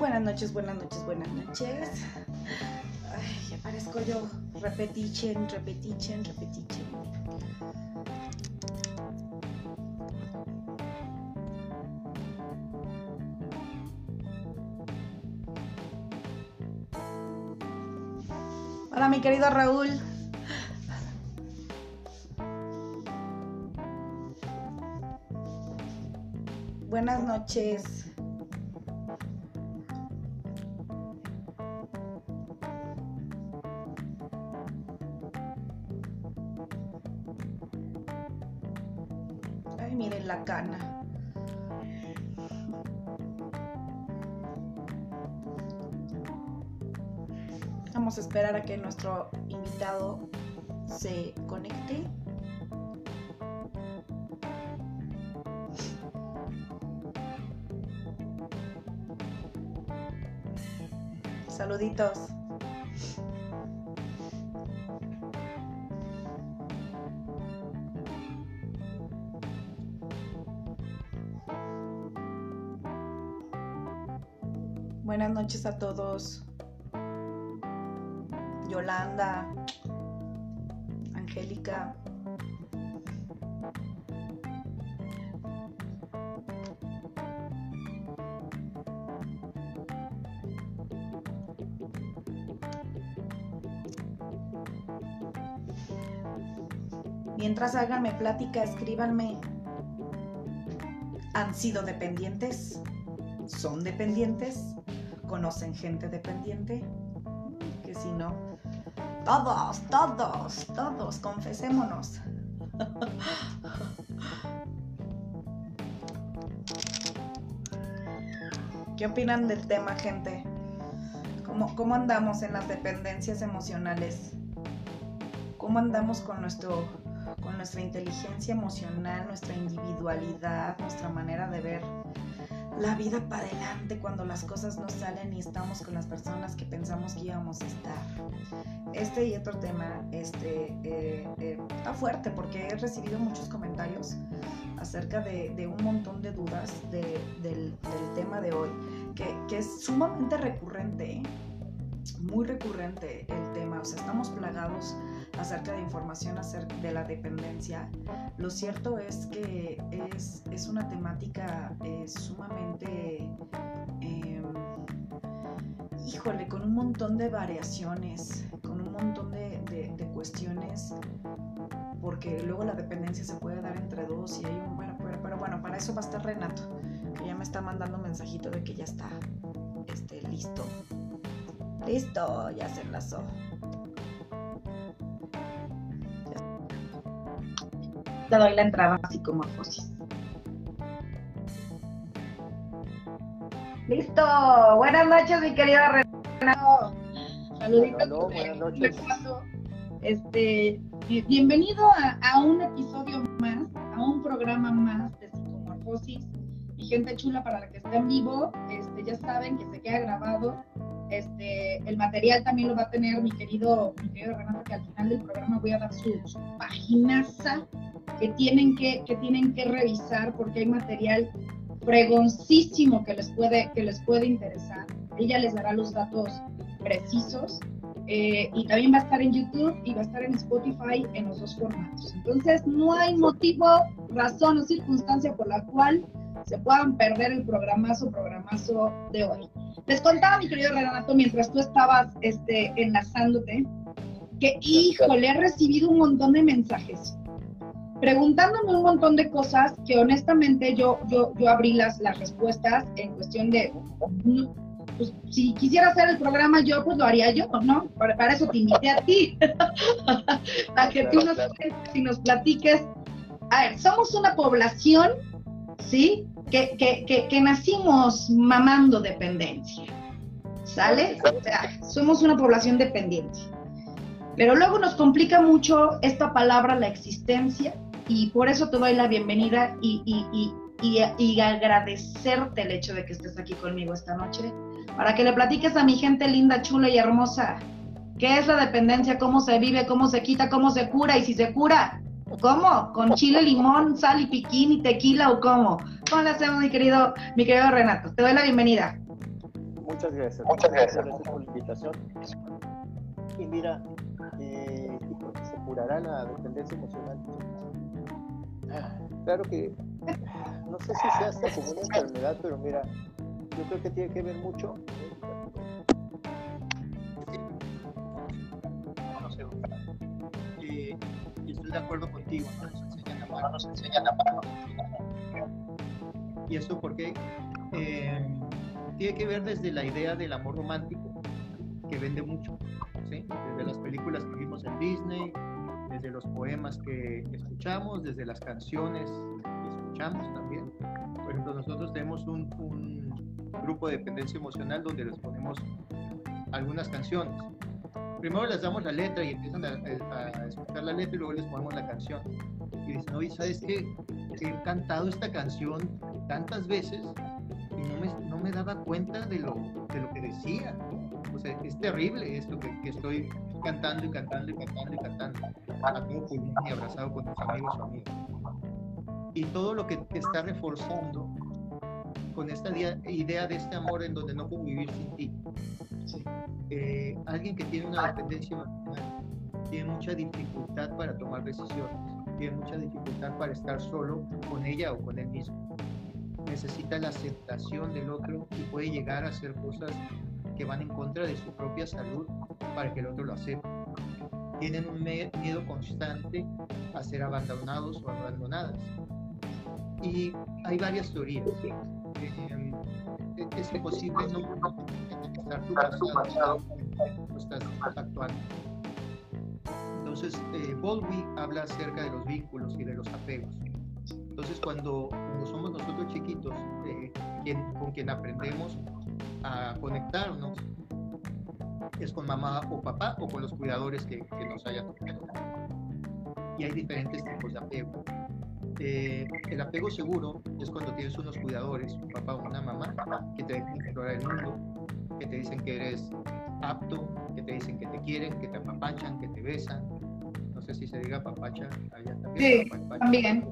Buenas noches, buenas noches, buenas noches. Ay, ya parezco yo. Repetichen, repetichen, repetichen. Hola, mi querido Raúl. Buenas noches. Vamos a esperar a que nuestro invitado se conecte. Saluditos. Buenas noches a todos. Yolanda, Angélica. Mientras háganme plática, escríbanme. ¿Han sido dependientes? ¿Son dependientes? ¿Conocen gente dependiente? Que si no, todos, todos, todos, confesémonos. ¿Qué opinan del tema, gente? ¿Cómo, ¿Cómo andamos en las dependencias emocionales? ¿Cómo andamos con, nuestro, con nuestra inteligencia emocional, nuestra individualidad, nuestra manera de ver la vida para adelante cuando las cosas no salen y estamos con las personas que pensamos que íbamos a estar. Este y otro tema este, eh, eh, está fuerte porque he recibido muchos comentarios acerca de, de un montón de dudas de, del, del, tema de hoy, que, que es sumamente recurrente, ¿eh? muy recurrente el tema, o sea, estamos plagados acerca de información acerca de la dependencia. Lo cierto es que es, es una temática eh, sumamente, eh, híjole, con un montón de variaciones, con un montón de, de, cuestiones, porque luego la dependencia se puede dar entre dos y hay un, bueno, pero, pero bueno, para eso va a estar Renato, que ya me está mandando un mensajito de que ya está este, listo. Listo, ya se enlazó. Le doy la entrada a psicomorfosis. Listo. Buenas noches, mi querida Renato. Saluditos. Hello, buenas noches. Este, bienvenido a, a, un episodio más, a un programa más de psicomorfosis. Y gente chula para la que está en vivo, este, ya saben que se queda grabado. Este, el material también lo va a tener mi querido, mi querido Renato, que al final del programa voy a dar su, su paginaza que tienen que, que tienen que revisar porque hay material fregoncísimo que les puede, que les puede interesar. Ella les dará los datos precisos. Eh, y también va a estar en YouTube y va a estar en Spotify en los dos formatos. Entonces, no hay motivo, razón o circunstancia por la cual se puedan perder el programazo, programazo de hoy. Les contaba, mi querido Renato, mientras tú estabas este, enlazándote, que, híjole, he recibido un montón de mensajes preguntándome un montón de cosas que honestamente yo, yo, yo abrí las, las respuestas en cuestión de, pues, si quisiera hacer el programa yo, pues lo haría yo, ¿no? Para, para eso te invité a ti, para que tú nos, si nos platiques. A ver, somos una población, ¿sí? Que, que, que, que nacimos mamando dependencia, ¿sale? O sea, somos una población dependiente. Pero luego nos complica mucho esta palabra, la existencia, y por eso te doy la bienvenida y, y, y, y, agradecerte el hecho de que estés aquí conmigo esta noche, para que le platiques a mi gente linda, chula y hermosa, qué es la dependencia, cómo se vive, cómo se quita, cómo se cura y si se cura, ¿cómo? ¿Con chile, limón, sal y piquín y tequila o cómo? ¿Cómo le hacemos, mi querido, mi querido Renato? Te doy la bienvenida. Muchas gracias. Muchas gracias. por la invitación. Y mira, eh, ¿y se curará la dependencia emocional? Claro que no sé si sea hasta como una enfermedad, pero mira, yo creo que tiene que ver mucho. Eh, y estoy de acuerdo contigo, ¿no? nos enseñan a amar, nos enseñan a amar. Y eso porque eh, tiene que ver desde la idea del amor romántico, que vende mucho, ¿sí? desde las películas que vimos en Disney, desde los poemas que escuchamos, desde las canciones que escuchamos también. Por ejemplo, nosotros tenemos un, un grupo de dependencia emocional donde les ponemos algunas canciones. Primero les damos la letra y empiezan a, a, escuchar la letra y luego les ponemos la canción. Y dicen, oye, ¿sabes qué? He cantado esta canción tantas veces y no me, no me daba cuenta de lo, de lo que decía. O sea, es terrible esto que, que estoy cantando y cantando y cantando y cantando a todo pulmón y abrazado con tus amigos o amigas. Y todo lo que te está reforzando con esta idea de este amor en donde no puedo vivir sin ti. Eh, alguien que tiene una dependencia emocional tiene mucha dificultad para tomar decisiones, tiene mucha dificultad para estar solo con ella o con él mismo. Necesita la aceptación del otro y puede llegar a hacer cosas que van en contra de su propia salud para que el otro lo acepte. Tienen un miedo constante a ser abandonados o abandonadas. Y hay varias teorías. Eh, es imposible no estar tú casado no estás actuando. Entonces, eh, Baldwin habla acerca de los vínculos y de los apegos. Entonces, cuando, somos nosotros chiquitos, eh, quien, con quien aprendemos a conectarnos, es con mamá o papá o con los cuidadores que, que nos hayan tocado. Y hay diferentes tipos de apego. Eh, el apego seguro es cuando tienes unos cuidadores, un papá o una mamá, que te dejan explorar el mundo, que te dicen que eres apto, que te dicen que te quieren, que te apapachan, que te besan. No sé si se diga papacha allá también. Sí, también.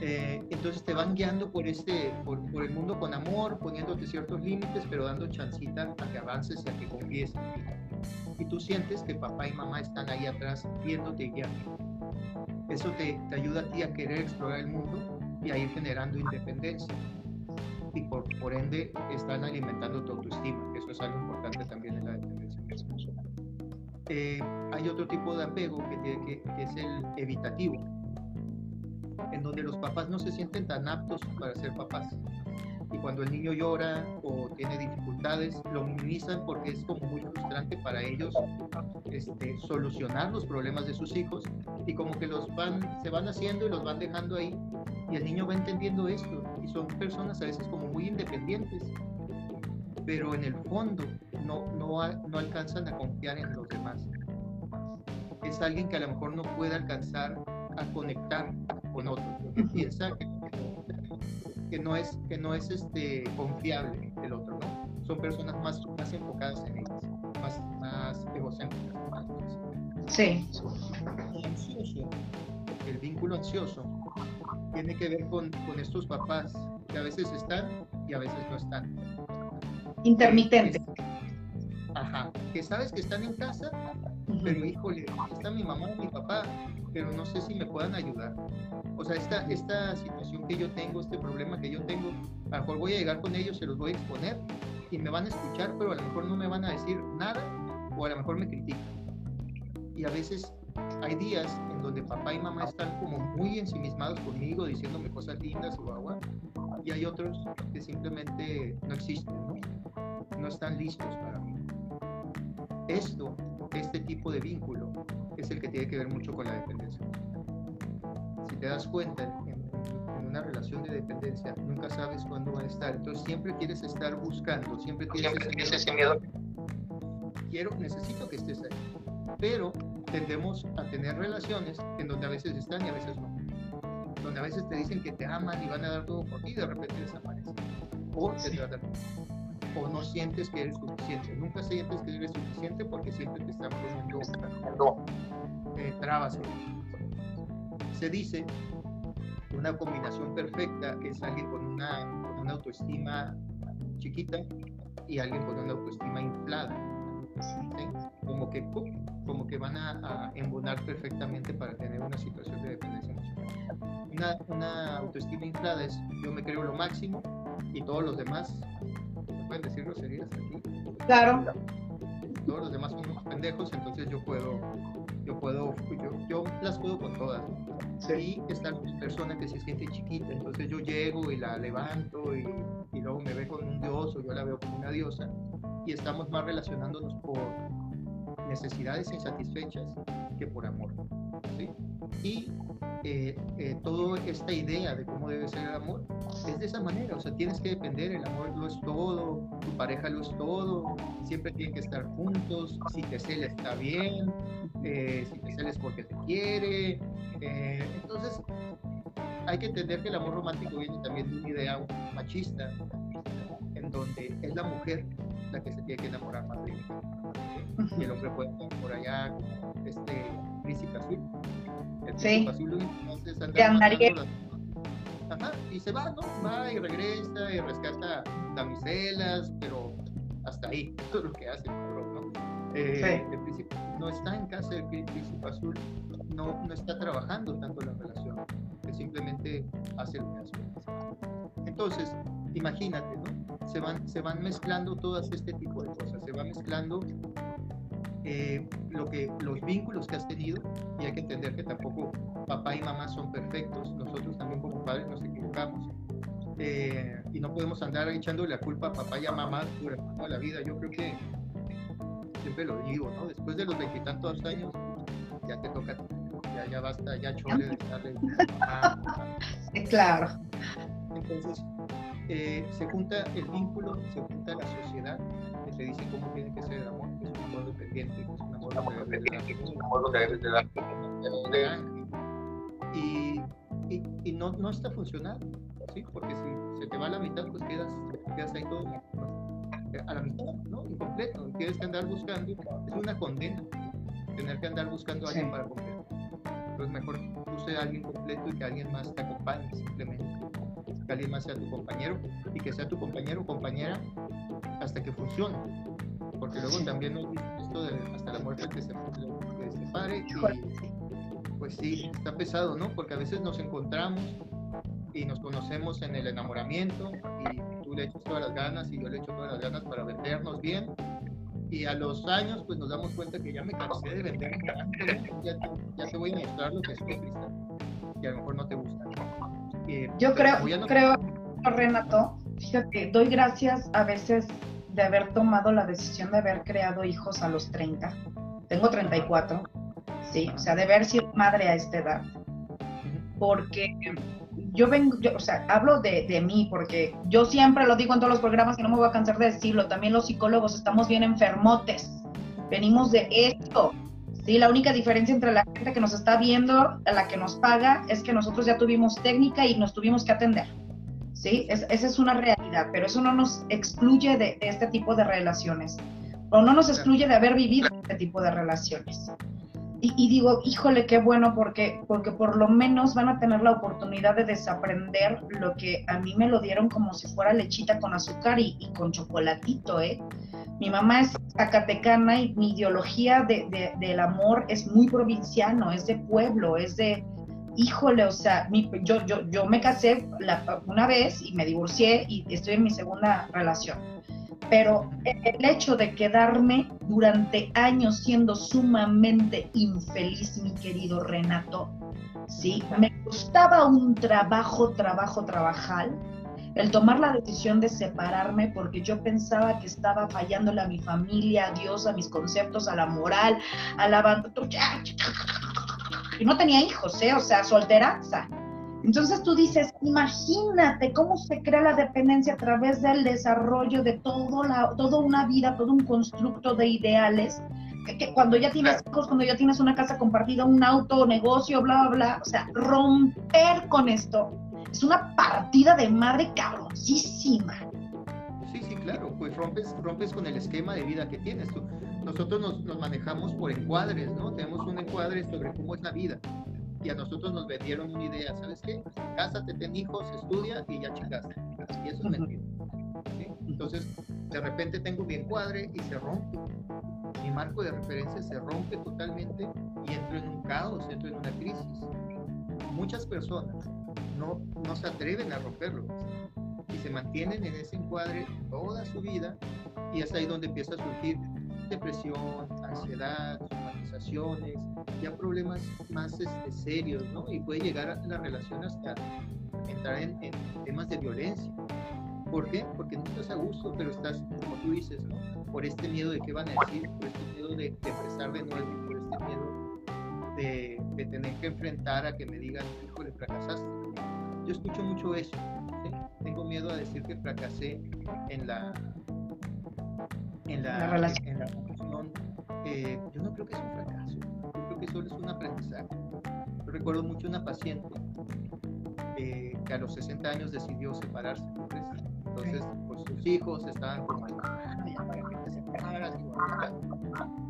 Eh, entonces te van guiando por, este, por, por, el mundo con amor, poniéndote ciertos límites, pero dando chancita a que avances y a que confíes Y tú sientes que papá y mamá están ahí atrás viéndote y guiando. Eso te, te ayuda a ti a querer explorar el mundo y a ir generando independencia. Y por, por ende están alimentando tu autoestima, que eso es algo importante también en la dependencia. Eh, hay otro tipo de apego que, que, que es el evitativo en donde los papás no se sienten tan aptos para ser papás. Y cuando el niño llora o tiene dificultades, lo minimizan porque es como muy frustrante para ellos este, solucionar los problemas de sus hijos y como que los van, se van haciendo y los van dejando ahí y el niño va entendiendo esto y son personas a veces como muy independientes pero en el fondo no, no, no alcanzan a confiar en los demás. Es alguien que a lo mejor no puede alcanzar a conectar con otro, porque piensa que, no es, que no es este, confiable el otro, ¿no? Son personas más, más enfocadas en ellas, más, más egocéntricas. Sí. ansioso, el vínculo ansioso tiene que ver con, con estos papás que a veces están y a veces no están. Intermitente. Ajá, que sabes que están en casa, pero híjole, está mi mamá o mi papá, pero no sé si me puedan ayudar. O sea, esta, esta situación que yo tengo, este problema que yo tengo, a lo mejor voy a llegar con ellos, se los voy a exponer y me van a escuchar, pero a lo mejor no me van a decir nada o a lo mejor me critican. Y a veces hay días en donde papá y mamá están como muy ensimismados conmigo, diciéndome cosas lindas o agua, y hay otros que simplemente no existen, ¿no? No están listos para mí. Esto, este tipo de vínculo, es el que tiene que ver mucho con la dependencia. Si te das cuenta, en, una relación de dependencia nunca sabes cuándo va a estar, entonces siempre quieres estar buscando, siempre tienes ese, miedo. Quiero, necesito que estés ahí. Pero tendemos a tener relaciones en donde a veces están y a veces no. Donde a veces te dicen que te aman y van a dar todo por ti y de repente desaparecen. O te tratan o no sientes que eres suficiente. Nunca sientes que eres suficiente porque siempre te están poniendo eh, trabas. Se dice que una combinación perfecta es alguien con una, autoestima chiquita y alguien con una autoestima inflada. Como que como que van a, embonar perfectamente para tener una situación de dependencia emocional. Una, una autoestima inflada es yo me creo lo máximo y todos los demás, pueden decir groserías aquí? Claro. Todos los demás son unos pendejos, entonces yo puedo, yo puedo, yo, yo las puedo con todas. Sí. Y está una persona que se siente chiquita, entonces yo llego y la levanto y, y luego me ve con un dios o yo la veo como una diosa y estamos más relacionándonos por necesidades insatisfechas que por amor. ¿sí? Y eh, eh, toda esta idea de cómo debe ser el amor es de esa manera, o sea, tienes que depender, el amor lo es todo, tu pareja lo es todo, siempre tienen que estar juntos, si te cela está bien, eh, si te cela es porque te quiere, entonces hay que entender que el amor romántico viene también de una idea machista, en donde es la mujer que se tiene que enamorar más de y el hombre puede estar por allá este príncipe azul. El príncipe azul entonces anda Ajá, y se va, ¿no? Va y regresa y rescata damiselas, pero hasta ahí, todo lo que hace, ¿no? Eh, el príncipe no está en casa del príncipe azul, no, no está trabajando tanto la relación, simplemente hace lo que hace. Entonces, imagínate, ¿no? Se van, se van mezclando todas este tipo de cosas, se va mezclando eh, lo que, los vínculos que has tenido y hay que entender que tampoco papá y mamá son perfectos, nosotros también como padres nos equivocamos eh, y no podemos andar echándole la culpa a papá y a mamá durante toda la vida. Yo creo que siempre lo digo, ¿no? Después de los veintitantos años ya te toca, ya, ya basta, ya chole de estarle Claro. Entonces, eh, se junta el vínculo, se junta la sociedad que te dice cómo tiene que ser el amor amor dependiente, es un amor donde debes de dar, y, y, y no, no está funcionando, ¿sí? Porque si se te va a la mitad, pues quedas, quedas ahí todo a la mitad, ¿no? Incompleto, tienes que andar buscando, es una condena tener que andar buscando a alguien para completar. Entonces mejor use a alguien completo y que alguien más te acompañe simplemente. Que alguien más sea tu compañero y que sea tu compañero o compañera hasta que funcione porque luego también nos esto de hasta la muerte que se, que separe y pues sí, está pesado, ¿no? Porque a veces nos encontramos y nos conocemos en el enamoramiento y tú le echas todas las ganas y yo le echo todas las ganas para vendernos bien y a los años pues nos damos cuenta que ya me cansé de vender ya, ya te voy a mostrar lo que es Cristal y a lo mejor no te gusta. yo creo, creo, Renato, fíjate, doy gracias a veces de haber tomado la decisión de haber creado hijos a los 30. Tengo 34, sí, o sea, de haber sido madre a esta edad. Porque yo vengo, o sea, hablo de, de, mí, porque yo siempre lo digo en todos los programas y no me voy a cansar de decirlo. También los psicólogos estamos bien enfermotes. Venimos de esto. Sí, la única diferencia entre la gente que nos está viendo, a la que nos paga, es que nosotros ya tuvimos técnica y nos tuvimos que atender. ¿sí? esa es una realidad, pero eso no nos excluye de, este tipo de relaciones, o no nos excluye de haber vivido este tipo de relaciones. Y, digo, híjole, qué bueno, porque, porque por lo menos van a tener la oportunidad de desaprender lo que a mí me lo dieron como si fuera lechita con azúcar y, con chocolatito, ¿eh? Mi mamá es zacatecana y mi ideología de, del amor es muy provinciano, es de pueblo, es de, híjole, o sea, yo, yo, yo me casé una vez y me divorcié y estoy en mi segunda relación. Pero el hecho de quedarme durante años siendo sumamente infeliz, mi querido Renato, ¿sí? Me costaba un trabajo, trabajo, trabajar el tomar la decisión de separarme porque yo pensaba que estaba fallándole a mi familia, a Dios, a mis conceptos, a la moral, a la y no tenía hijos, ¿eh? o sea, solteranza. Entonces tú dices, imagínate cómo se crea la dependencia a través del desarrollo de todo la, toda una vida, todo un constructo de ideales, que, cuando ya tienes hijos, cuando ya tienes una casa compartida, un auto, negocio, bla, bla, bla, o sea, romper con esto es una partida de madre cabroncísima. Sí, sí, claro, pues rompes, rompes con el esquema de vida que tienes tú nosotros nos, manejamos por encuadres, ¿no? Tenemos un encuadre sobre cómo es la vida. Y a nosotros nos vendieron una idea, ¿sabes qué? Cásate, ten hijos, estudia y ya chingaste. Y eso es mentira. Entonces, de repente tengo mi encuadre y se rompe. Mi marco de referencia se rompe totalmente y entro en un caos, entro en una crisis. Muchas personas no, no se atreven a romperlo y se mantienen en ese encuadre toda su vida y es ahí donde empieza a surgir depresión, ansiedad, somatizaciones, ya problemas más este, serios, ¿no? Y puede llegar a la relación hasta entrar en, temas de violencia. ¿Por qué? Porque no estás a gusto, pero estás, como tú dices, ¿no? Por este miedo de qué van a decir, por este miedo de, de empezar de nuevo, por este miedo de, de, tener que enfrentar a que me digan, híjole, fracasaste. Yo escucho mucho eso. Tengo miedo a decir que fracasé en la, en la, relación. Eh, yo no creo que sea un fracaso, yo creo que solo es un aprendizaje. Yo recuerdo mucho una paciente eh, que a los 60 años decidió separarse. Entonces, pues sus hijos estaban como,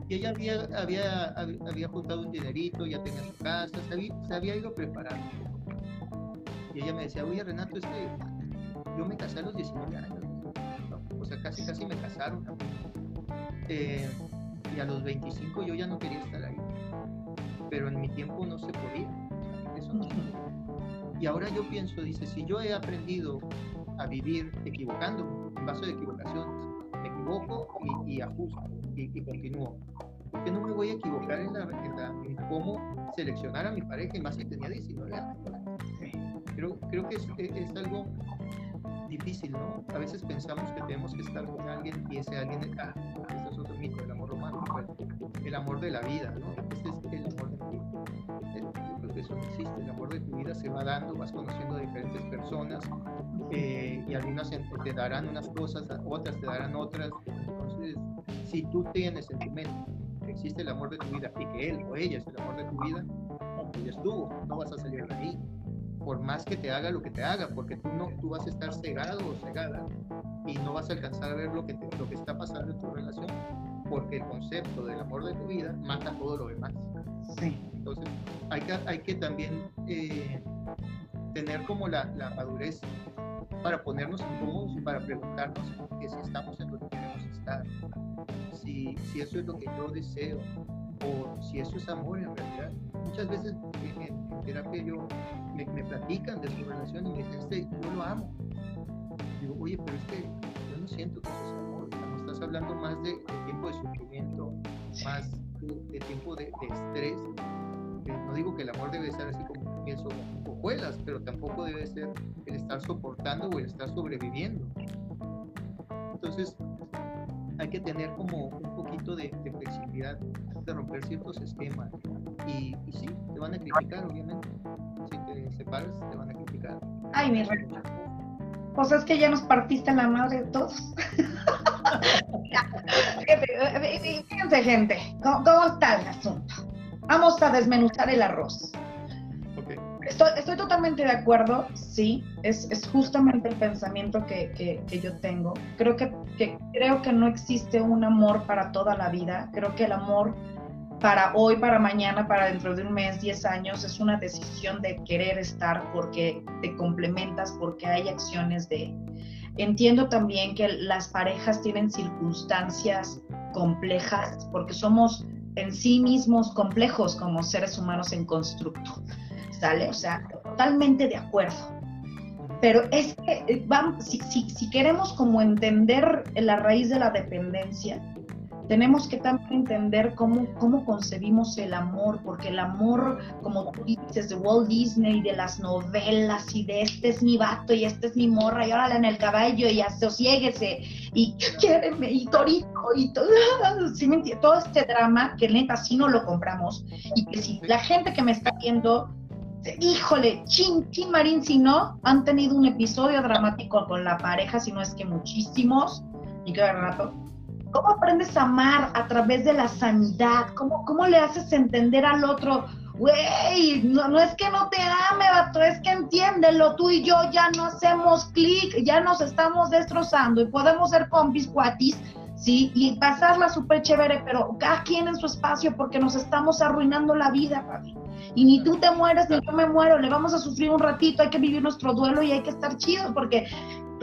y ella había, había, había juntado un dinerito, ya tenía su casa, se había, se había ido preparando. Y ella me decía, oye Renato, es que yo me casé a los 19 años o sea, casi casi me casaron. Eh, y a los 25 yo ya no quería estar ahí. Pero en mi tiempo no se podía. Eso no Y ahora yo pienso, dice, si yo he aprendido a vivir equivocando, en base de equivocaciones, me equivoco y, ajusto y, continúo. ¿Por qué no me voy a equivocar en, la, en, cómo seleccionar a mi pareja, y más si tenía 19 años? Creo, creo que es, es algo difícil, ¿no? A veces pensamos que tenemos que estar con alguien y ese alguien, ah, este es otro mito, el, amor de la vida, ¿no? Este es el amor de tu que no existe, el amor de tu vida se va dando, vas conociendo a diferentes personas eh, y algunas te darán unas cosas, otras te darán otras. Entonces, si tú tienes en que existe el amor de tu vida y que él o ella es el amor de tu vida, pues ya estuvo, no vas a salir de ahí por más que te haga lo que te haga, porque tú no, tú vas a estar cegado o cegada y no vas a alcanzar a ver lo que, lo que está pasando en tu relación, porque el concepto del amor de tu vida mata todo lo demás. Sí. Entonces, hay que, hay que también eh, tener como la, la, madurez para ponernos incómodos y para preguntarnos que si estamos en donde queremos estar, si, si eso es lo que yo deseo o si eso es amor en realidad. Muchas veces en, terapia yo me, platican de su relación y me dicen, este, yo lo amo. Digo, oye, pero es que yo no siento que eso es amor. Estás hablando más de, tiempo de sufrimiento, más de, tiempo de, estrés. no digo que el amor debe ser así como pienso hojuelas, pero tampoco debe ser el estar soportando o el estar sobreviviendo. Entonces, hay que tener como un poquito de, flexibilidad, de romper ciertos esquemas. Y, y, sí, te van a criticar, obviamente. Si te separas, te van a criticar. Ay, mi reina. Pues es que ya nos partiste la madre de todos. Fíjense, gente, ¿cómo está el asunto? Vamos a desmenuzar el arroz. Estoy, totalmente de acuerdo, sí, es, es justamente el pensamiento que, que, yo tengo. Creo que, que, creo que no existe un amor para toda la vida, creo que el amor para hoy, para mañana, para dentro de un mes, 10 años, es una decisión de querer estar porque te complementas, porque hay acciones de... Entiendo también que las parejas tienen circunstancias complejas porque somos en sí mismos complejos como seres humanos en constructo. ¿sale? O sea, totalmente de acuerdo. Pero es que eh, vamos, si, si, queremos como entender la raíz de la dependencia, tenemos que también entender cómo, cómo concebimos el amor, porque el amor, como tú dices, de Walt Disney, de las novelas y de este es mi vato y este es mi morra y órale en el caballo y asosiéguese y quiéreme y torito y todo, ¿sí todo este drama que neta sí no lo compramos y que si la gente que me está viendo híjole, chin, chin Marín, si no, han tenido un episodio dramático con la pareja, si no es que muchísimos, y qué rato. ¿Cómo aprendes a amar a través de la sanidad? ¿Cómo, cómo le haces entender al otro? Güey, no, no, es que no te ame, vato, es que entiéndelo, tú y yo ya no hacemos clic, ya nos estamos destrozando y podemos ser compis, cuatis, ¿sí? Y pasarla súper chévere, pero cada quien en su espacio porque nos estamos arruinando la vida, papi y ni tú te mueres ni yo me muero, le vamos a sufrir un ratito, hay que vivir nuestro duelo y hay que estar chidos porque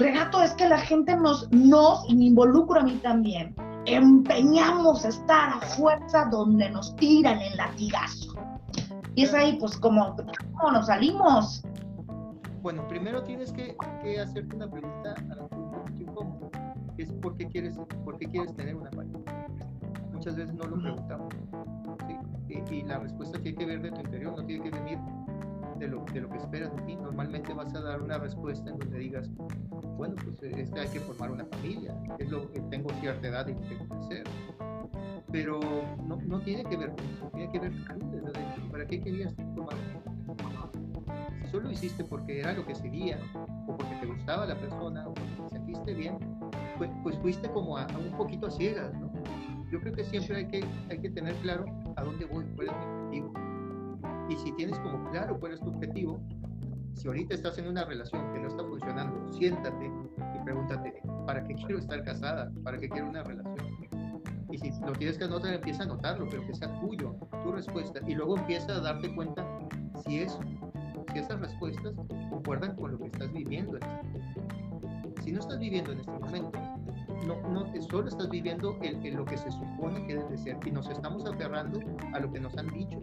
Renato, es que la gente nos, nos, y me involucro a mí también, empeñamos a estar a fuerza donde nos tiran el latigazo. Y es ahí, pues, como, ¿cómo nos salimos? Bueno, primero tienes que, hacerte una pregunta a la que incómoda, que es ¿por qué quieres, por qué quieres tener una pareja? Muchas veces no lo preguntamos. Y, y, la respuesta tiene que ver de tu interior, no tiene que venir de lo, de lo que esperas de ti. Normalmente vas a dar una respuesta en donde digas, bueno, pues este hay que formar una familia, es lo que tengo cierta edad y tengo que hacer. Pero no, no tiene que ver con eso, tiene que ver con desde ¿Para qué querías familia? Si solo hiciste porque era lo que seguía, o porque te gustaba la persona, o porque te sentiste bien, pues, pues fuiste como a, un poquito a ciegas, ¿no? Yo creo que siempre hay que, hay que tener claro a dónde voy, cuál es mi objetivo y si tienes como claro cuál es tu objetivo, si ahorita estás en una relación que no está funcionando, siéntate y pregúntate, ¿para qué quiero estar casada? ¿Para qué quiero una relación? Y si lo tienes que anotar, empieza a anotarlo, pero que sea tuyo, tu respuesta. Y luego empieza a darte cuenta si eso, si esas respuestas concuerdan con lo que estás viviendo en este. Si no estás viviendo en este momento, no, no solo estás viviendo en, lo que se supone que debe ser y nos estamos aferrando a lo que nos han dicho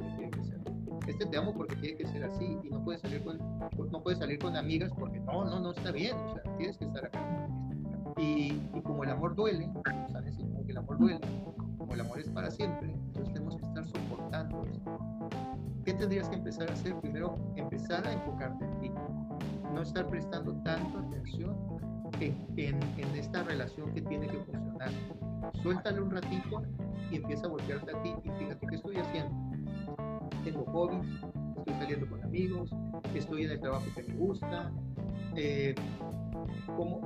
este te amo porque tiene que ser así y no puedes salir con, no puedes salir con amigas porque no, no, no está bien, o sea, tienes que estar acá. Y, y como el amor duele, ¿sabes? Como que el amor duele, como el amor es para siempre, entonces tenemos que estar soportando. ¿Qué tendrías que empezar a hacer? Primero, empezar a enfocarte en ti, no estar prestando tanto atención en, en, en esta relación que tiene que funcionar. Suéltale un ratito y empieza a voltearte a ti y fíjate qué estoy haciendo tengo hobbies, estoy saliendo con amigos, estoy en el trabajo que me gusta, eh,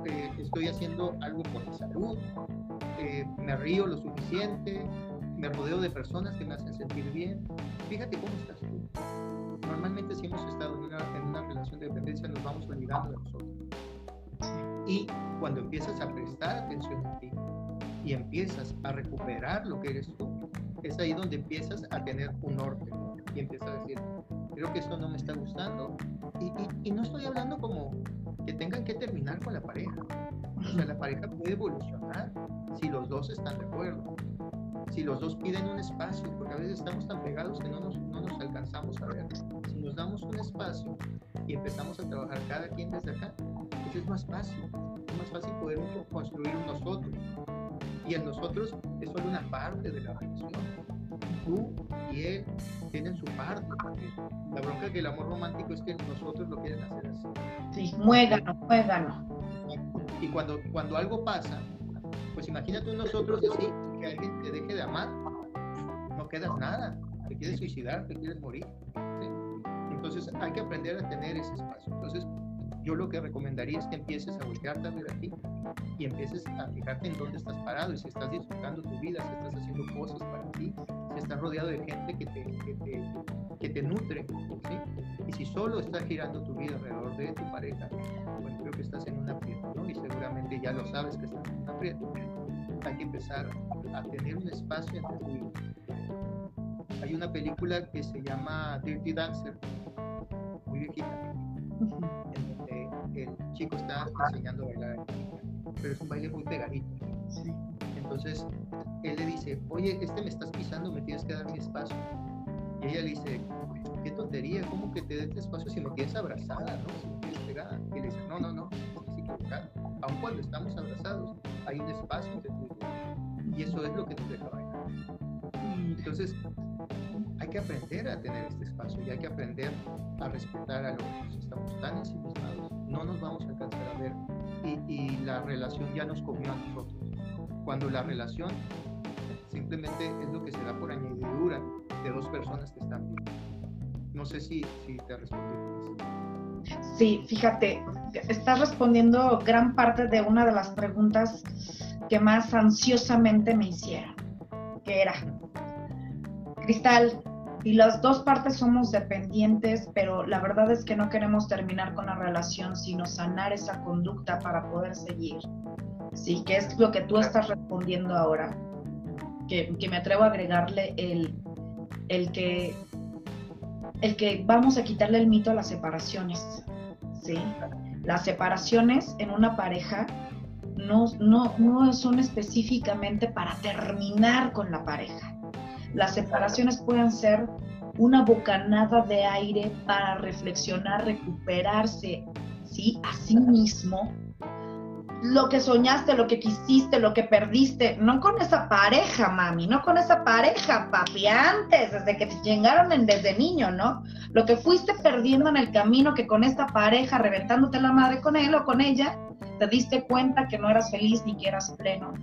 eh, estoy haciendo algo por mi salud, eh, me río lo suficiente, me rodeo de personas que me hacen sentir bien. Fíjate cómo estás tú. Normalmente si hemos estado en una, en una relación de dependencia nos vamos olvidando de nosotros. Y cuando empiezas a prestar atención a ti y empiezas a recuperar lo que eres tú, es ahí donde empiezas a tener un norte y empiezas a decir, creo que esto no me está gustando. Y, y, no estoy hablando como que tengan que terminar con la pareja. O sea, la pareja puede evolucionar si los dos están de acuerdo. Si los dos piden un espacio, porque a veces estamos tan pegados que no nos, no nos alcanzamos a ver. Si nos damos un espacio y empezamos a trabajar cada quien desde acá, pues es más fácil. Es más fácil poder construir un nosotros. Y el nosotros es solo una parte de la relación tú y él tienen su parte. La bronca que el amor romántico es que nosotros lo quieren hacer así. Sí, muégano, muégano. Y cuando, cuando algo pasa, pues imagínate nosotros así, que alguien te deje de amar, no quedas nada, te quieres suicidar, te quieres morir. Entonces hay que aprender a tener ese espacio. Entonces yo lo que recomendaría es que empieces a voltearte a ver a ti y empieces a fijarte en dónde estás parado y si estás disfrutando tu vida, si estás haciendo cosas para ti, si estás rodeado de gente que te, que te, que te nutre, ¿sí? Y si solo estás girando tu vida alrededor de tu pareja, bueno, creo que estás en un aprieto, ¿no? Y seguramente ya lo sabes que estás en un aprieto. Hay que empezar a tener un espacio entre tu vida. Hay una película que se llama Dirty Dancer, chico está enseñando a bailar, pero es un baile muy pegadito. Entonces él le dice, oye, este me estás pisando, me tienes que dar mi espacio. Y ella le dice, qué tontería, ¿cómo que te des espacio si me tienes abrazada, no? Si me tienes pegada. Y le dice, no, no, no, estás equivocada. Aun cuando estamos abrazados, hay un espacio entre tú y Y eso es lo que nos deja bailar. Entonces, hay que aprender a tener este espacio y hay que aprender a respetar a los que estamos tan ensimismados no nos vamos a alcanzar a ver y, la relación ya nos comió a nosotros. Cuando la relación simplemente es lo que se da por añadidura de dos personas que están bien. No sé si, si te respondí. Sí, fíjate, estás respondiendo gran parte de una de las preguntas que más ansiosamente me hicieron, que era, Cristal, y las dos partes somos dependientes, pero la verdad es que no queremos terminar con la relación, sino sanar esa conducta para poder seguir. Sí, que es lo que tú estás respondiendo ahora. Que, que me atrevo a agregarle el, el que el que vamos a quitarle el mito a las separaciones, ¿sí? Las separaciones en una pareja no, no, no son específicamente para terminar con la pareja. Las separaciones pueden ser una bocanada de aire para reflexionar, recuperarse, ¿sí? A sí mismo lo que soñaste, lo que quisiste, lo que perdiste, no con esa pareja, mami, no con esa pareja, papi, antes, desde que te llegaron en, desde niño, ¿no? Lo que fuiste perdiendo en el camino, que con esta pareja, reventándote la madre con él o con ella, te diste cuenta que no eras feliz ni que eras pleno,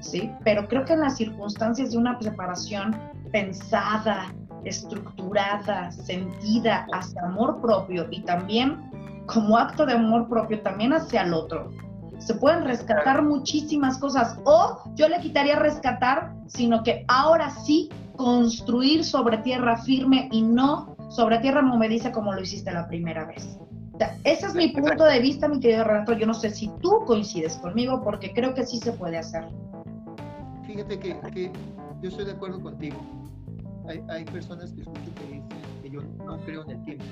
¿sí? Pero creo que en las circunstancias de una separación pensada, estructurada, sentida hacia amor propio y también como acto de amor propio también hacia el otro, se pueden rescatar muchísimas cosas. O yo le quitaría rescatar, sino que ahora sí construir sobre tierra firme y no sobre tierra movediza como lo hiciste la primera vez. ese es mi punto de vista, mi querido Renato. Yo no sé si tú coincides conmigo porque creo que sí se puede hacer. Fíjate que, yo estoy de acuerdo contigo. Hay, hay personas que escucho que dicen que yo no creo en el tiempo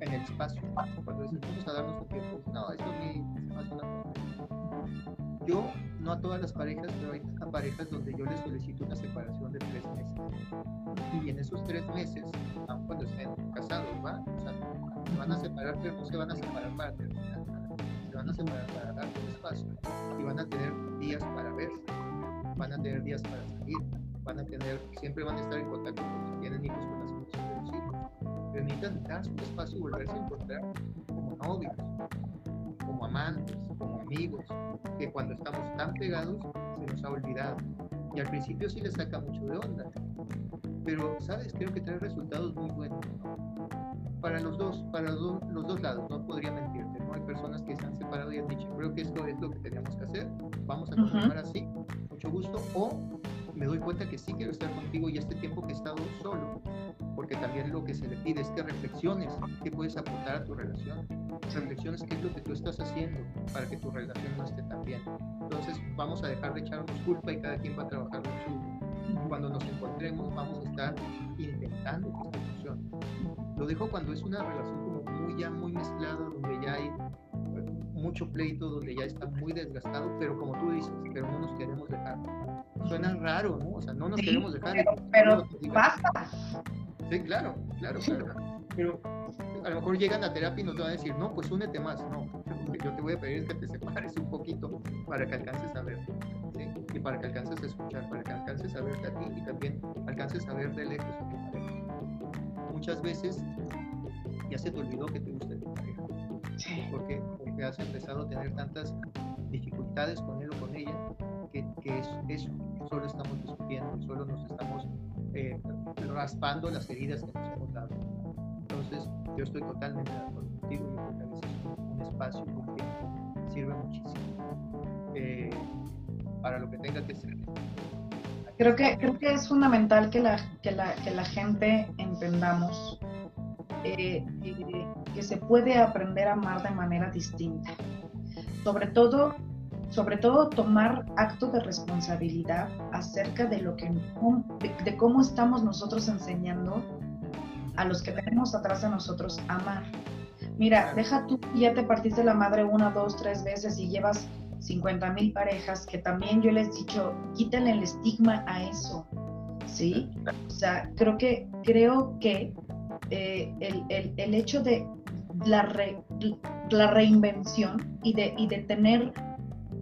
en el espacio. Cuando decimos a darnos un tiempo, no, esto me, hace una Yo, no a todas las parejas, pero hay parejas donde yo les solicito una separación de tres meses. Y en esos tres meses, aun cuando estén casados, ¿va? O sea, se van a separar, pero no se van a separar para terminar Se van a separar para dar un espacio y van a tener días para verse, van a tener días para salir, van a tener, siempre van a estar en contacto porque tienen hijos con las emociones de los hijos pero necesitan darse un espacio y volverse a encontrar como novios, como amantes, como amigos, que cuando estamos tan pegados se nos ha olvidado. Y al principio sí les saca mucho de onda, pero, ¿sabes? Creo que trae resultados muy buenos. Para los dos, para los, dos lados, no podría mentirte, ¿no? Hay personas que se han separado y han dicho, creo que esto es lo que teníamos que hacer, vamos a continuar así, mucho gusto, o me doy cuenta que sí quiero estar contigo y este tiempo que he estado solo, porque también lo que se le pide es que reflexiones qué puedes aportar a tu relación, reflexiones qué es lo que tú estás haciendo para que tu relación no esté tan bien. Entonces vamos a dejar de echarnos culpa y cada quien va a trabajar lo suyo. Cuando nos encontremos vamos a estar intentando que esto. Lo dejo cuando es una relación como muy ya muy mezclada, donde ya hay mucho pleito, donde ya está muy desgastado, pero como tú dices, pero no nos queremos dejar. Suena raro, ¿no? O sea, no nos queremos dejar. Pero, pero basta. Sí, claro, claro, claro. Pero a lo mejor llegan a terapia y nos van a decir, no, pues únete más. No, lo que yo te voy a pedir es que te separes un poquito para que alcances a ver, ¿sí? Y para que alcances a escuchar, para que alcances a verte a ti y también alcances a ver de lejos. Muchas veces ya se te olvidó que te gusta Porque, porque has empezado a tener tantas dificultades con él o con ella que, que es eso, solo estamos discutiendo, solo nos estamos eh, raspando las heridas que nos hemos dado. Entonces, yo estoy totalmente de acuerdo contigo y creo que a veces un, espacio, tiempo, sirve muchísimo eh, para lo que tenga que ser. Creo que, creo que es fundamental que la, que la, que la gente entendamos eh, que se puede aprender a amar de manera distinta. Sobre todo sobre todo tomar acto de responsabilidad acerca de lo que de, cómo estamos nosotros enseñando a los que tenemos atrás de nosotros amar. Mira, deja tú, ya te partiste la madre una, dos, tres veces y llevas 50 mil parejas, que también yo les he dicho, quítale el estigma a eso, ¿sí? O sea, creo que, creo que eh, el, el, el, hecho de la, la reinvención y de, y de tener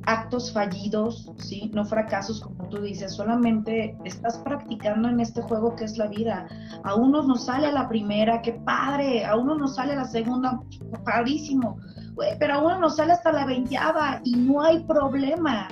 actos fallidos, ¿sí? No fracasos, como tú dices, solamente estás practicando en este juego que es la vida. A unos nos sale la primera, qué padre, a uno nos sale la segunda, padrísimo, pero a uno nos sale hasta la veinteava y no hay problema,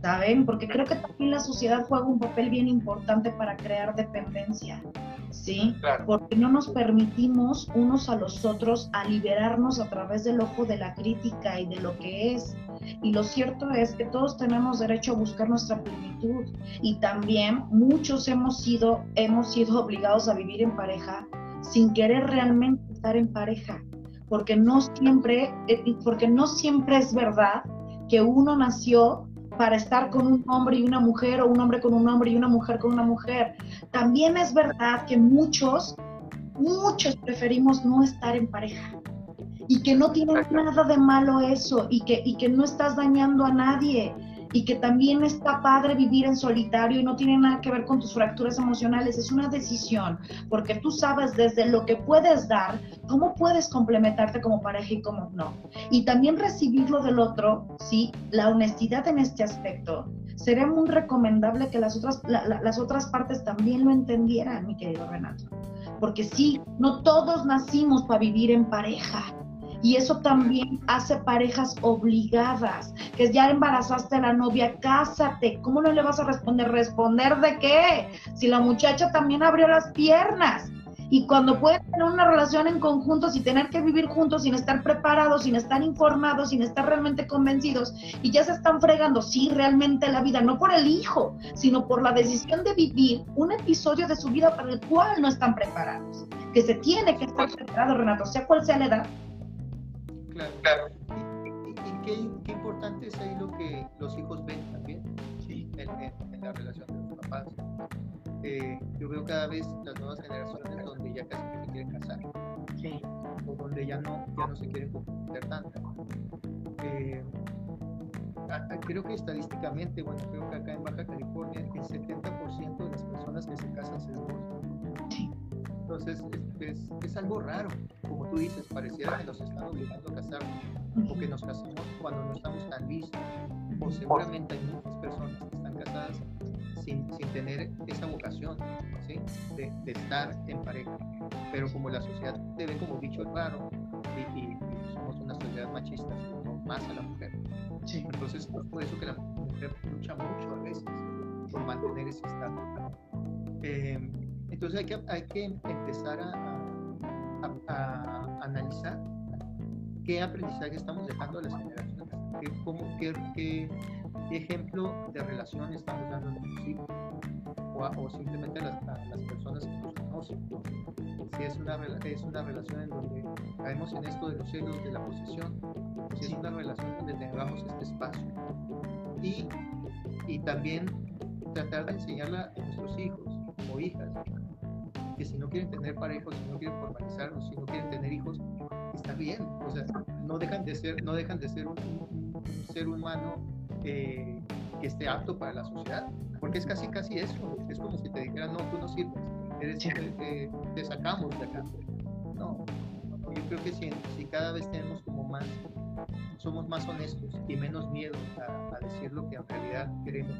¿saben? Porque creo que también la sociedad juega un papel bien importante para crear dependencia. ¿sí? Porque no nos permitimos unos a los otros a liberarnos a través del ojo de la crítica y de lo que es. Y lo cierto es que todos tenemos derecho a buscar nuestra plenitud y también muchos hemos sido, hemos sido obligados a vivir en pareja sin querer realmente estar en pareja, porque no siempre, eh, porque no siempre es verdad que uno nació para estar con un hombre y una mujer o un hombre con un hombre y una mujer con una mujer. También es verdad que muchos, muchos preferimos no estar en pareja. y que no tiene nada de malo eso y que, y que no estás dañando a nadie y que también está padre vivir en solitario y no tiene nada que ver con tus fracturas emocionales, es una decisión, porque tú sabes desde lo que puedes dar, cómo puedes complementarte como pareja y cómo no. Y también recibirlo del otro, ¿sí? La honestidad en este aspecto. Sería muy recomendable que las otras, las otras partes también lo entendieran, mi querido Renato. Porque sí, no todos nacimos para vivir en pareja y eso también hace parejas obligadas, que ya embarazaste a la novia, cásate. ¿Cómo no le vas a responder? ¿Responder de qué? Si la muchacha también abrió las piernas. Y cuando pueden tener una relación en conjunto sin tener que vivir juntos, sin estar preparados, sin estar informados, sin estar realmente convencidos, y ya se están fregando, sí, realmente la vida, no por el hijo, sino por la decisión de vivir un episodio de su vida para el cual no están preparados. Que se tiene que estar preparado, Renato, sea cual sea la edad, Claro. Y, qué, importante es ahí lo que los hijos ven también en, la relación de los papás. Eh, yo veo cada vez las nuevas generaciones donde ya casi no se quieren casar. O donde ya no, ya no se quieren comprometer tanto. Eh, creo que estadísticamente, bueno, creo que acá en Baja California el 70% de las personas que se casan se divorcian. Entonces es, es, algo raro, como tú dices, pareciera que nos están obligando a casar o que nos casamos cuando no estamos tan listos. O seguramente hay muchas personas que están casadas sin, sin tener esa vocación ¿sí? de, de, estar en pareja. Pero como la sociedad te ve como bicho raro y, y, somos una sociedad machista, más a la mujer. Sí. Entonces es por eso que la mujer lucha mucho a veces por mantener ese estado. Eh, entonces hay que, hay que empezar a, analizar qué aprendizaje estamos dejando a las generaciones, qué, cómo, qué, ejemplo de relación estamos dando a nuestros hijos o, simplemente a las, personas que nos conocen. Si es una, es una relación en donde caemos en esto de los celos de la posesión, si es una relación donde tengamos este espacio. Y, y también tratar de enseñarla a nuestros hijos o hijas que si no quieren tener parejos, si no quieren formalizarlos, si no quieren tener hijos, está bien. O sea, no dejan de ser, no dejan de ser un, ser humano eh, que esté apto para la sociedad, porque es casi casi eso. Es como si te dijeran, no, tú no sirves, eres, eh, te sacamos de acá. No, yo creo que si, si cada vez tenemos como más somos más honestos y menos miedo a, a, decir lo que en realidad queremos,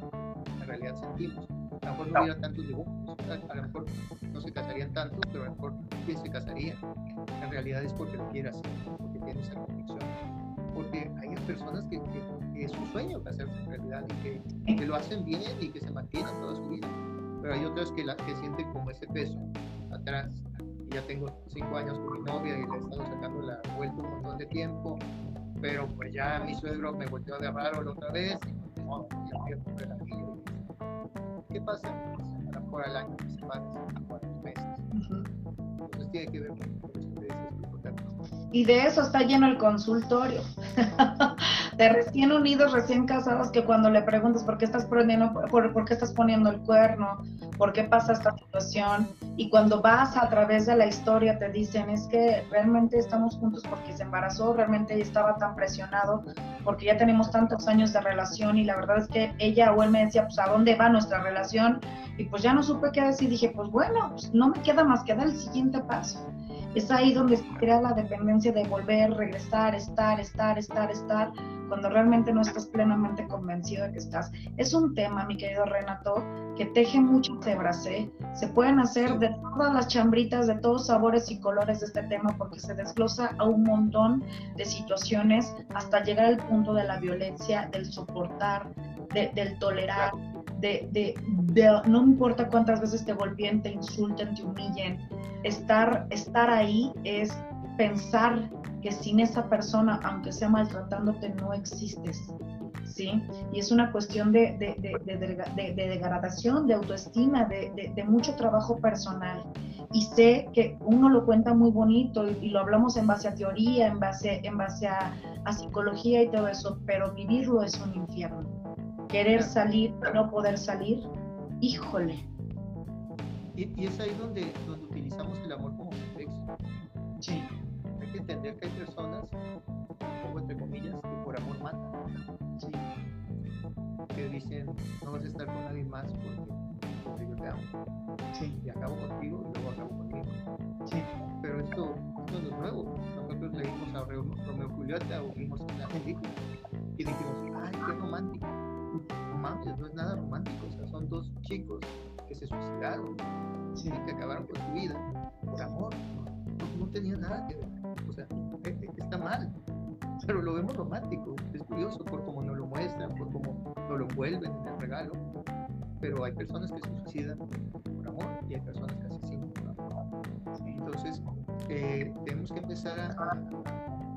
en realidad sentimos a lo mejor no hubiera tantos divorcios, a lo mejor no se casarían tantos, pero a lo mejor ¿quién se casaría? En realidad es porque lo quiere hacer, porque tiene esa convicción. Porque hay personas que, que, es su sueño casarse en realidad y que, que, lo hacen bien y que se mantienen toda su vida. Pero hay otras que, la, que sienten como ese peso atrás. Y ya tengo cinco años con mi novia y le he estado sacando la vuelta un montón de tiempo, pero pues ya mi suegro me volvió a agarrar otra vez y no, ya la vida ¿Qué pasa? A lo mejor al año se van a cuatro meses. Entonces tiene que ver con que y de eso está lleno el consultorio. de recién unidos, recién casados, que cuando le preguntas por qué estás poniendo, por, por, qué estás poniendo el cuerno, por qué pasa esta situación, y cuando vas a través de la historia te dicen es que realmente estamos juntos porque se embarazó, realmente estaba tan presionado, porque ya tenemos tantos años de relación y la verdad es que ella o él me decía, pues a dónde va nuestra relación, y pues ya no supe qué decir, dije, pues bueno, pues no me queda más que dar el siguiente paso es ahí donde se crea la dependencia de volver, regresar, estar, estar, estar, estar, cuando realmente no estás plenamente convencido de que estás. Es un tema, mi querido Renato, que teje mucho hebras, ¿eh? Se pueden hacer de todas las chambritas, de todos sabores y colores de este tema, porque se desglosa a un montón de situaciones hasta llegar al punto de la violencia, del soportar, del tolerar, de, de, de, no importa cuántas veces te golpeen, te insulten, te humillen, estar, estar ahí es pensar que sin esa persona, aunque sea maltratándote, no existes. ¿Sí? Y es una cuestión de, de, de, de degradación, de autoestima, de, mucho trabajo personal. Y sé que uno lo cuenta muy bonito y, lo hablamos en base a teoría, en base, en base a, a, psicología y todo eso, pero vivirlo es un infierno. Querer salir, no poder salir, híjole, y, es ahí donde, donde utilizamos el amor como pretexto. Sí. hay que entender que hay personas, pongo entre comillas, que por amor matan. Sí. Que dicen, no vas a estar con nadie más porque, porque yo te amo. Sí. Y acabo contigo y luego acabo contigo. Sí. Pero esto, esto no es nuevo. Nosotros leímos a Romeo Romeo Julieta o vimos una película y dijimos, ay, qué romántico. No mames, no es nada romántico. O sea, son dos chicos que se suicidaron Sí. que acabaron con su vida por amor. No, no tenía nada que ver. O sea, e- e- está mal. Pero lo vemos romántico. Es curioso por cómo nos lo muestran, por cómo nos lo envuelven en el regalo. Pero hay personas que se suicidan por amor y hay personas que asesinan por amor. Entonces, eh, tenemos que empezar a,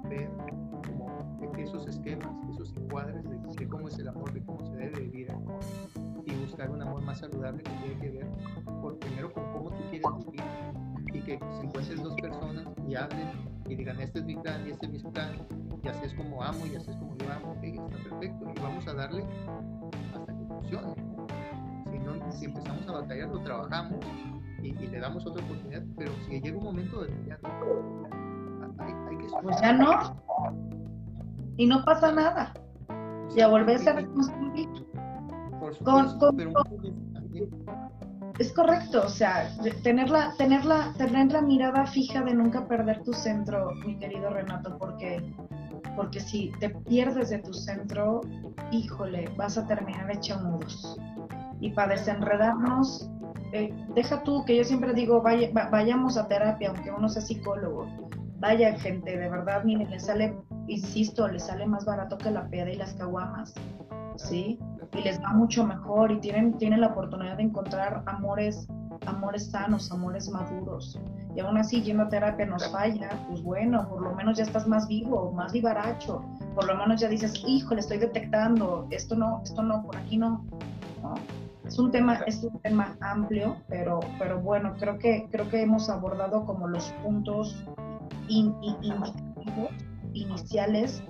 ver como esos esquemas, esos encuadres de, de cómo es el amor, de cómo se debe vivir el amor y buscar un amor más saludable que tiene que ver por, primero con cómo tú quieres vivir y que se encuentren dos personas y hablen y digan este es mi plan y este es mi plan y así es como amo y así es como yo amo, ok, está perfecto y vamos a darle hasta que funcione. Si, no, si empezamos a batallar, lo trabajamos y, y le damos otra oportunidad, pero si llega un momento donde ya no, hay, hay que Pues ya no. Y no pasa nada. Ya volvés a reconstruir. Con- también Es correcto, o sea, tener la, tener, la, tener la mirada fija de nunca perder tu centro, mi querido Renato, porque, porque si te pierdes de tu centro, híjole, vas a terminar hecha nudos. Y para desenredarnos, eh, deja tú, que yo siempre digo, vaya, va- vayamos a terapia, aunque uno sea psicólogo. Vaya gente, de verdad, miren, le sale, insisto, le sale más barato que la peda y las caguamas, ¿sí? Y les va mucho mejor y tienen, tienen la oportunidad de encontrar amores, amores sanos, amores maduros. Y aún así, yendo a terapia nos falla, pues bueno, por lo menos ya estás más vivo, más vivaracho, por lo menos ya dices, híjole, estoy detectando, esto no, esto no, por aquí no. ¿no? Es un tema, es un tema amplio, pero, pero bueno, creo que, creo que hemos abordado como los puntos in- in- indicativos, iniciales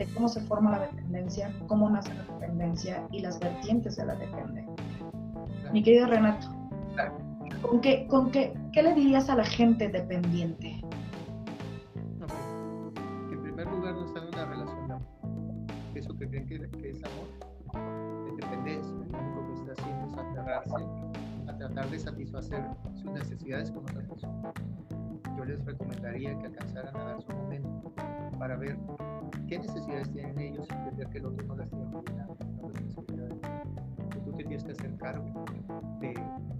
de cómo se forma la dependencia, cómo nace la dependencia y las vertientes de la dependencia. Mi querido Renato, ¿con qué, con qué, qué le dirías a la gente dependiente? Ok. En primer lugar, no está en una relación de amor. Eso que creen que, que es amor, es dependencia. Lo único que está haciendo es aferrarse a tratar de satisfacer sus necesidades con otra persona. Yo les recomendaría que alcanzaran a dar su momento para ver qué necesidades tienen ellos y entender que el otro no las tiene las tú te tienes que hacer cargo de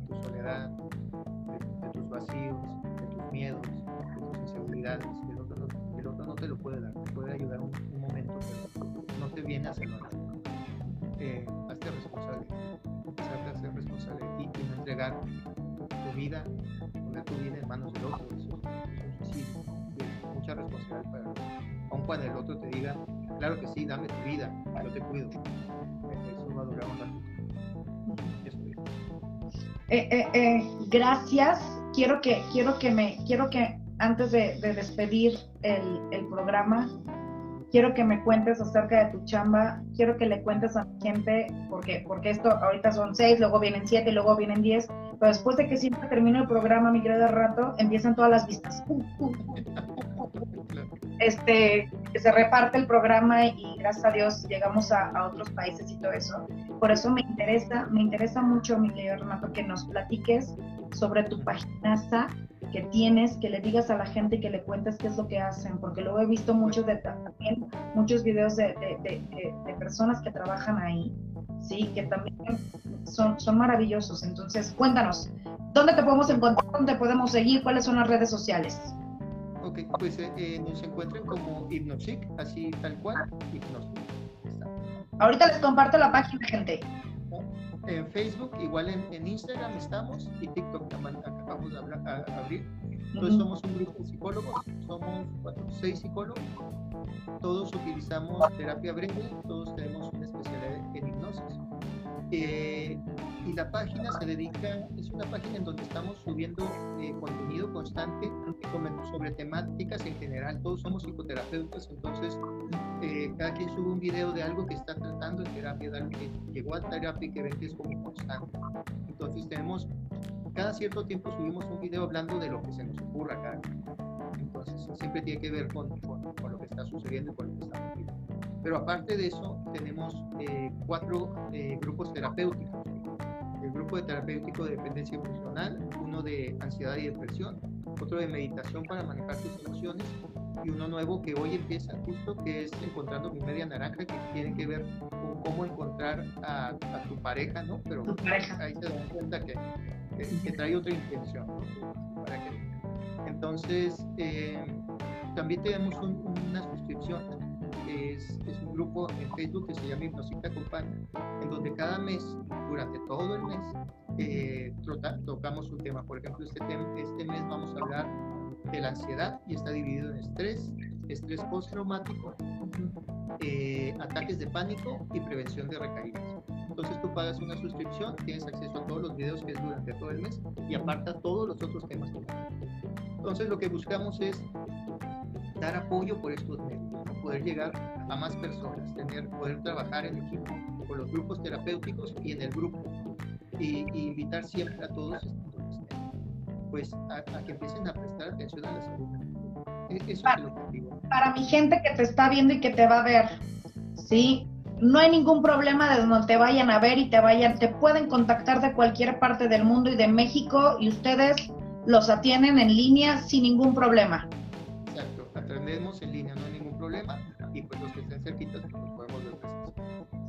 tu soledad, de, tus vacíos, de tus miedos, de tus inseguridades. El otro, no, el otro no te lo puede dar, te puede ayudar un, momento, pero no te viene a hacerlo. Eh, hazte responsable, a ser responsable de ti y no entregar tu vida, poner tu vida en manos del otro. Eso, es un suicidio, mucha responsabilidad para. Aun cuando el otro te diga, claro que sí, dame tu vida, yo te cuido. Eso va a durar un ratito. Eso es. Eh, eh, eh, gracias. Quiero que, quiero que me, quiero que antes de, de despedir el, el programa, quiero que me cuentes acerca de tu chamba, quiero que le cuentes a la gente, porque, porque esto ahorita son seis, luego vienen siete, luego vienen diez, pero después de que siempre termino el programa, mi querido rato, empiezan todas las vistas. Uh, uh, uh. Este, se reparte el programa y gracias a Dios llegamos a, a otros países y todo eso. Por eso me interesa, me interesa mucho, mi Renato, que nos platiques sobre tu paginaza que tienes, que le digas a la gente que le cuentes qué es lo que hacen, porque luego he visto muchos de, también muchos videos de, de, de, de, personas que trabajan ahí, sí, que también son, son maravillosos. Entonces, cuéntanos, ¿dónde te podemos encontrar? ¿Dónde podemos seguir? ¿Cuáles son las redes sociales? Ok, pues eh, nos encuentran como Hypnochic, así tal cual. Está. Ahorita les comparto la página, gente. En Facebook, igual en, en Instagram estamos y TikTok también acabamos de hablar- a- abrir. Entonces somos un grupo de psicólogos, somos cuatro, seis psicólogos, todos utilizamos terapia breve, todos tenemos una especialidad en hipnosis. Eh, y la página se dedica, es una página en donde estamos subiendo constante sobre, temáticas en general, todos somos psicoterapeutas, entonces eh, cada quien sube un video de algo que está tratando en terapia, de algo que llegó a terapia y que ven que es como constante. Entonces tenemos, cada cierto tiempo subimos un video hablando de lo que se nos ocurra acá. Entonces, siempre tiene que ver con, con, lo que está sucediendo y con lo que está viviendo. Pero aparte de eso, tenemos eh, cuatro eh, grupos terapéuticos. El grupo de terapéutico de dependencia emocional, uno de ansiedad y depresión, otro de meditación para manejar tus emociones y uno nuevo que hoy empieza justo, que es Encontrando mi media naranja, que tiene que ver con cómo encontrar a, tu pareja, ¿no? Pero ahí se dan cuenta que, que, trae otra intención, Para que, entonces, eh, también tenemos una suscripción, que es, es, un grupo en Facebook que se llama Hipnosita Acompaña, en donde cada mes, durante todo el mes, eh, tocamos un tema. Por ejemplo, este, este mes vamos a hablar de la ansiedad y está dividido en estrés, estrés postraumático, eh, ataques de pánico y prevención de recaídas. Entonces tú pagas una suscripción, tienes acceso a todos los videos que es durante todo el mes y aparta todos los otros temas. Entonces lo que buscamos es dar apoyo por estos medios, poder llegar a más personas, tener, poder trabajar en equipo con los grupos terapéuticos y en el grupo y, invitar siempre a todos pues a, que empiecen a prestar atención a la salud. E, eso para, es objetivo. Para mi gente que te está viendo y que te va a ver, ¿sí? No hay ningún problema de donde te vayan a ver y te vayan, te pueden contactar de cualquier parte del mundo y de México y ustedes los atienden en línea sin ningún problema. Exacto, atendemos en línea, no problema y pues los que estén cerquitas pues podemos ver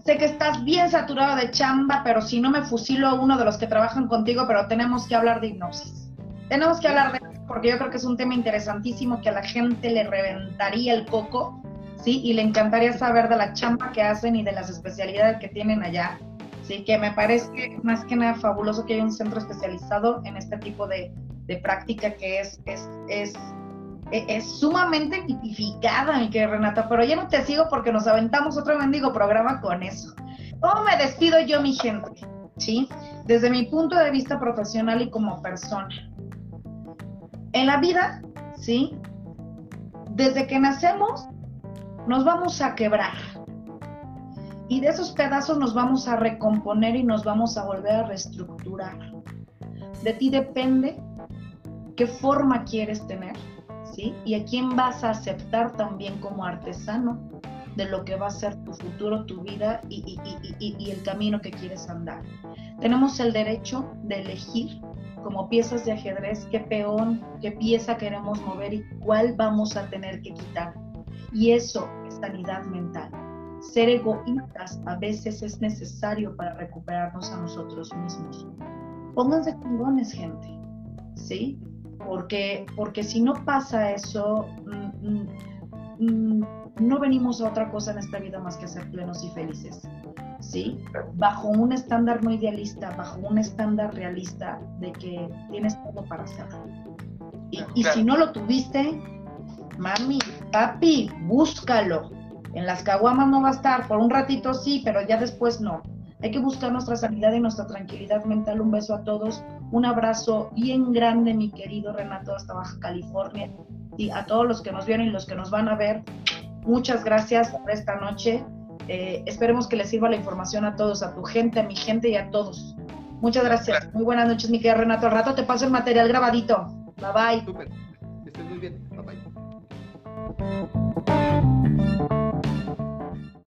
Sé que estás bien saturado de chamba, pero si no me fusilo a uno de los que trabajan contigo, pero tenemos que hablar de hipnosis. Tenemos que hablar de eso porque yo creo que es un tema interesantísimo que a la gente le reventaría el coco, ¿sí? Y le encantaría saber de la chamba que hacen y de las especialidades que tienen allá. Sí, que me parece más que nada fabuloso que haya un centro especializado en este tipo de, de práctica que es, es, es es sumamente tipificada, mi querida Renata, pero ya no te sigo porque nos aventamos otro mendigo programa con eso. ¿Cómo me despido yo, mi gente? ¿Sí? Desde mi punto de vista profesional y como persona. En la vida, ¿sí? Desde que nacemos, nos vamos a quebrar. Y de esos pedazos nos vamos a recomponer y nos vamos a volver a reestructurar. De ti depende qué forma quieres tener y a quién vas a aceptar también como artesano de lo que va a ser tu futuro, tu vida y, el camino que quieres andar. Tenemos el derecho de elegir como piezas de ajedrez qué peón, qué pieza queremos mover y cuál vamos a tener que quitar. Y eso es sanidad mental. Ser egoístas a veces es necesario para recuperarnos a nosotros mismos. Pónganse chingones, gente. ¿Sí? Porque, porque si no pasa eso, mm, mm, mm, no venimos a otra cosa en esta vida más que ser plenos y felices. ¿Sí? Bajo un estándar no idealista, bajo un estándar realista de que tienes todo para hacerlo. Y, si no lo tuviste, mami, papi, búscalo. En las caguamas no va a estar, por un ratito sí, pero ya después no. Hay que buscar nuestra sanidad y nuestra tranquilidad mental. Un beso a todos. Un abrazo bien grande, mi querido Renato, hasta Baja California. Y a todos los que nos vieron y los que nos van a ver, muchas gracias por esta noche. Eh, esperemos que les sirva la información a todos, a tu gente, a mi gente y a todos. Muchas gracias. Muy buenas noches, mi querido Renato. Al rato te paso el material grabadito. Bye bye. Súper. Estés muy bien. Bye bye.